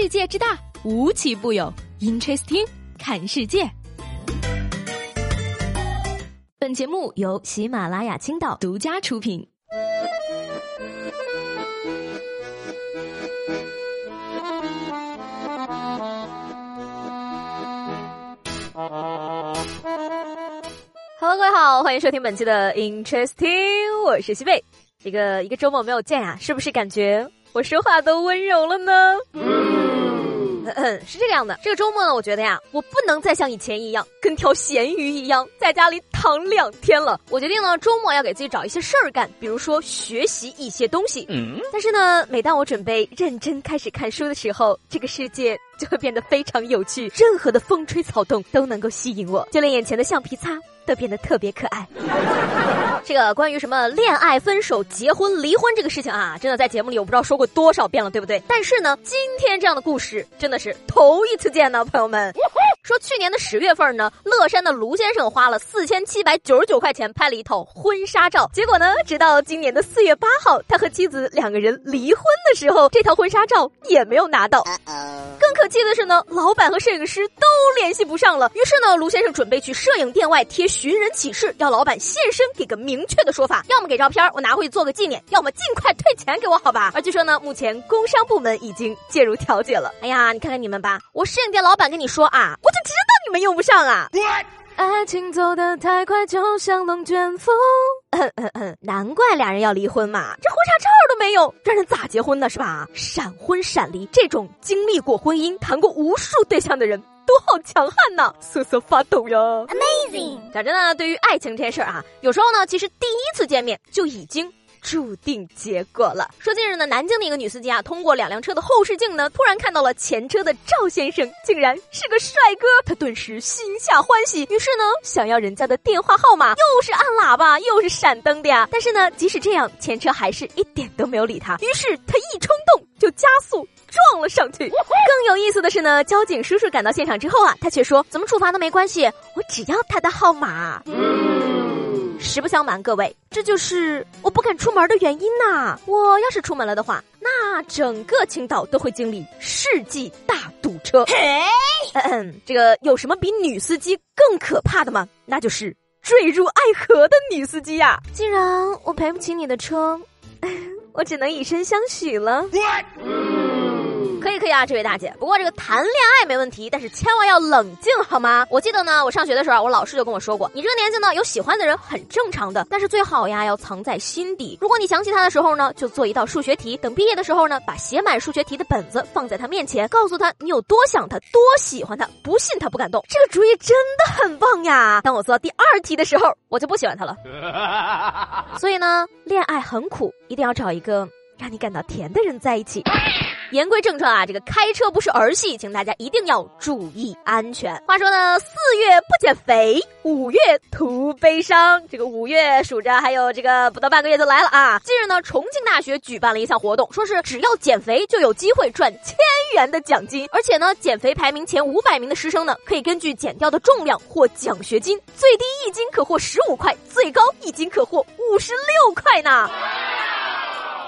世界之大，无奇不有。Interesting，看世界。本节目由喜马拉雅青岛独家出品。Hello，各位好，欢迎收听本期的 Interesting，我是西贝。这个一个周末没有见啊，是不是感觉我说话都温柔了呢？嗯，是这个样的。这个周末呢，我觉得呀，我不能再像以前一样跟条咸鱼一样在家里躺两天了。我决定呢，周末要给自己找一些事儿干，比如说学习一些东西。嗯，但是呢，每当我准备认真开始看书的时候，这个世界就会变得非常有趣，任何的风吹草动都能够吸引我，就连眼前的橡皮擦都变得特别可爱。这个关于什么恋爱、分手、结婚、离婚这个事情啊，真的在节目里我不知道说过多少遍了，对不对？但是呢，今天这样的故事真的是头一次见呢，朋友们。说去年的十月份呢，乐山的卢先生花了四千七百九十九块钱拍了一套婚纱照，结果呢，直到今年的四月八号，他和妻子两个人离婚的时候，这套婚纱照也没有拿到。更可气的是呢，老板和摄影师都联系不上了。于是呢，卢先生准备去摄影店外贴寻人启事，要老板现身给个明确的说法，要么给照片我拿回去做个纪念，要么尽快退钱给我，好吧？而据说呢，目前工商部门已经介入调解了。哎呀，你看看你们吧，我摄影店老板跟你说啊，我就。知道你们用不上啊！爱情走得太快，就像龙卷风。难怪俩人要离婚嘛，这婚纱照都没有，让人咋结婚呢？是吧？闪婚闪离，这种经历过婚姻、谈过无数对象的人都好强悍呐，瑟瑟发抖呀！Amazing！讲真的，对于爱情这件事儿啊，有时候呢，其实第一次见面就已经。注定结果了。说近日呢，南京的一个女司机啊，通过两辆车的后视镜呢，突然看到了前车的赵先生，竟然是个帅哥，她顿时心下欢喜，于是呢，想要人家的电话号码，又是按喇叭，又是闪灯的呀。但是呢，即使这样，前车还是一点都没有理他，于是他一冲动就加速撞了上去。更有意思的是呢，交警叔叔赶到现场之后啊，他却说，怎么处罚都没关系，我只要他的号码。实不相瞒，各位，这就是我不敢出门的原因呐。我要是出门了的话，那整个青岛都会经历世纪大堵车。嗯嗯，这个有什么比女司机更可怕的吗？那就是坠入爱河的女司机呀！既然我赔不起你的车，我只能以身相许了。可以可以啊，这位大姐。不过这个谈恋爱没问题，但是千万要冷静好吗？我记得呢，我上学的时候，我老师就跟我说过，你这个年纪呢，有喜欢的人很正常的，但是最好呀要藏在心底。如果你想起他的时候呢，就做一道数学题，等毕业的时候呢，把写满数学题的本子放在他面前，告诉他你有多想他，多喜欢他，不信他不敢动。这个主意真的很棒呀！当我做到第二题的时候，我就不喜欢他了。所以呢，恋爱很苦，一定要找一个让你感到甜的人在一起。言归正传啊，这个开车不是儿戏，请大家一定要注意安全。话说呢，四月不减肥，五月徒悲伤。这个五月数着还有这个不到半个月就来了啊！近日呢，重庆大学举办了一项活动，说是只要减肥就有机会赚千元的奖金，而且呢，减肥排名前五百名的师生呢，可以根据减掉的重量获奖学金，最低一斤可获十五块，最高一斤可获五十六块呢。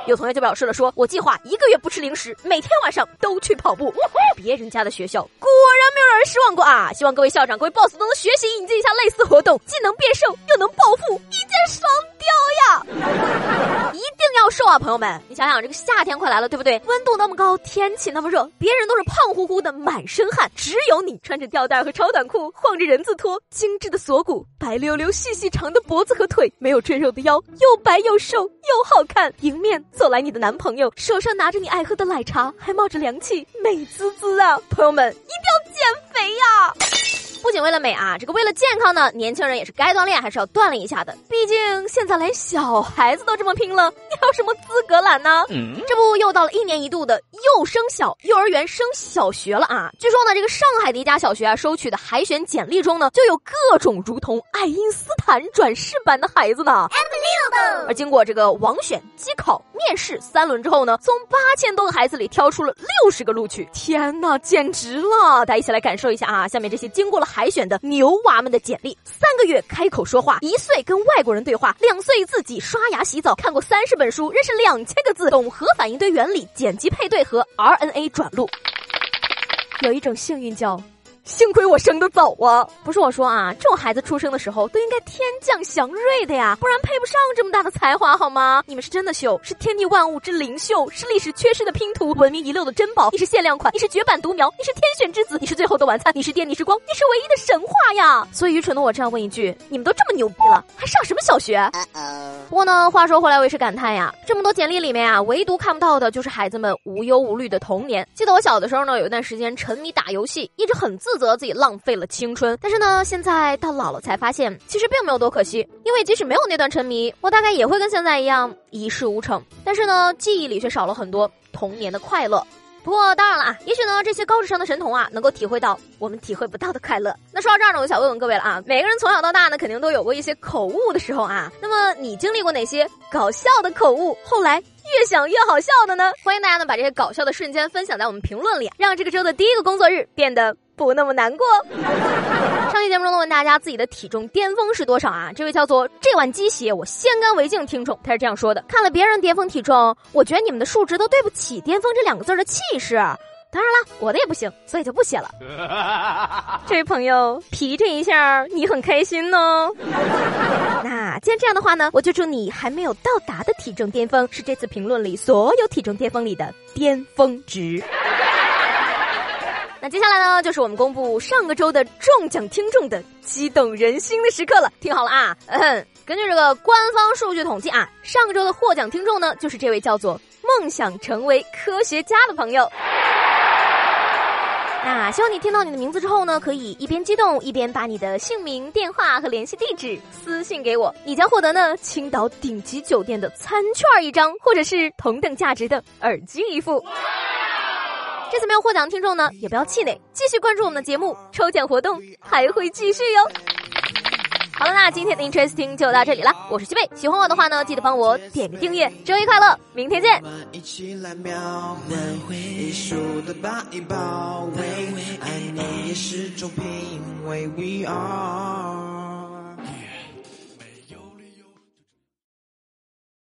有同学就表示了，说我计划一个月不吃零食，每天晚上都去跑步。别人家的学校果然没有让人失望过啊！希望各位校长、各位 boss 都能学习引进一下类似活动，既能变瘦又能暴富，一箭双雕呀！啊，朋友们！你想想，这个夏天快来了，对不对？温度那么高，天气那么热，别人都是胖乎乎的，满身汗，只有你穿着吊带和超短裤，晃着人字拖，精致的锁骨，白溜溜、细细长的脖子和腿，没有赘肉的腰，又白又瘦又好看，迎面。走来你的男朋友，手上拿着你爱喝的奶茶，还冒着凉气，美滋滋啊！朋友们，一定要减肥呀！不仅为了美啊，这个为了健康呢，年轻人也是该锻炼还是要锻炼一下的。毕竟现在连小孩子都这么拼了，你还有什么资格懒呢？这不又到了一年一度的幼升小，幼儿园升小学了啊！据说呢，这个上海的一家小学啊，收取的海选简历中呢，就有各种如同爱因斯坦转世版的孩子呢。而经过这个网选、机考、面试三轮之后呢，从八千多个孩子里挑出了六十个录取。天哪，简直了！大家一起来感受一下啊！下面这些经过了。海选的牛娃们的简历：三个月开口说话，一岁跟外国人对话，两岁自己刷牙洗澡，看过三十本书，认识两千个字，懂核反应堆原理、剪辑配对和 RNA 转录。有一种幸运叫。幸亏我生的早啊！不是我说啊，这种孩子出生的时候都应该天降祥瑞的呀，不然配不上这么大的才华好吗？你们是真的秀，是天地万物之灵秀，是历史缺失的拼图，文明遗落的珍宝。你是限量款，你是绝版独苗，你是天选之子，你是最后的晚餐，你是电，你是光，你是唯一的神话呀！所以愚蠢的我这样问一句：你们都这么牛逼了，还上什么小学？不过呢，话说回来，我也是感叹呀，这么多简历里面啊，唯独看不到的就是孩子们无忧无虑的童年。记得我小的时候呢，有一段时间沉迷打游戏，一直很自。责自己浪费了青春，但是呢，现在到老了才发现，其实并没有多可惜。因为即使没有那段沉迷，我大概也会跟现在一样一事无成。但是呢，记忆里却少了很多童年的快乐。不过当然了啊，也许呢，这些高智商的神童啊，能够体会到我们体会不到的快乐。那说到这儿呢，我想问问各位了啊，每个人从小到大呢，肯定都有过一些口误的时候啊。那么你经历过哪些搞笑的口误？后来？越想越好笑的呢，欢迎大家呢把这些搞笑的瞬间分享在我们评论里，让这个周的第一个工作日变得不那么难过。上期节目中呢问大家自己的体重巅峰是多少啊？这位叫做这碗鸡血我先干为敬听众，他是这样说的：看了别人巅峰体重，我觉得你们的数值都对不起巅峰这两个字的气势。当然了，我的也不行，所以就不写了。这位朋友，皮这一下你很开心呢。那既然这样的话呢，我就祝你还没有到达的体重巅峰是这次评论里所有体重巅峰里的巅峰值。那接下来呢，就是我们公布上个周的中奖听众的激动人心的时刻了。听好了啊，嗯，根据这个官方数据统计啊，上个周的获奖听众呢，就是这位叫做梦想成为科学家的朋友。那希望你听到你的名字之后呢，可以一边激动一边把你的姓名、电话和联系地址私信给我，你将获得呢青岛顶级酒店的餐券一张，或者是同等价值的耳机一副。这次没有获奖的听众呢，也不要气馁，继续关注我们的节目，抽奖活动还会继续哟。好了，那今天的 Interesting 就到这里了。我是西贝，喜欢我的话呢，记得帮我点个订阅。周一快乐，明天见。We are。